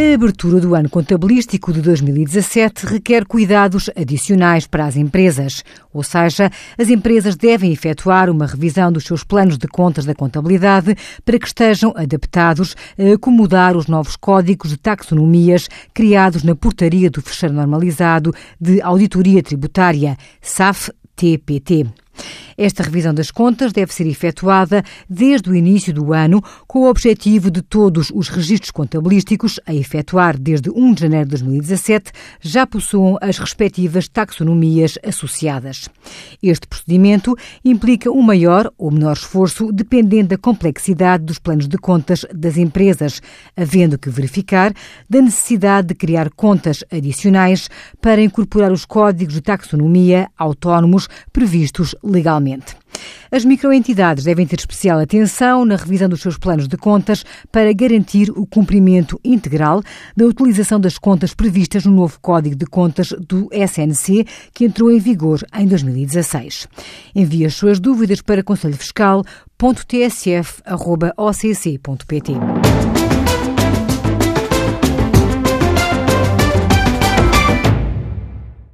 A abertura do ano contabilístico de 2017 requer cuidados adicionais para as empresas, ou seja, as empresas devem efetuar uma revisão dos seus planos de contas da contabilidade para que estejam adaptados a acomodar os novos códigos de taxonomias criados na Portaria do Fecheiro Normalizado de Auditoria Tributária, SAF-TPT. Esta revisão das contas deve ser efetuada desde o início do ano, com o objetivo de todos os registros contabilísticos a efetuar desde 1 de janeiro de 2017 já possuam as respectivas taxonomias associadas. Este procedimento implica um maior ou menor esforço dependendo da complexidade dos planos de contas das empresas, havendo que verificar da necessidade de criar contas adicionais para incorporar os códigos de taxonomia autónomos previstos legalmente. As microentidades devem ter especial atenção na revisão dos seus planos de contas para garantir o cumprimento integral da utilização das contas previstas no novo Código de Contas do SNC, que entrou em vigor em 2016. Envie as suas dúvidas para conselhofiscal.tsf.occ.pt.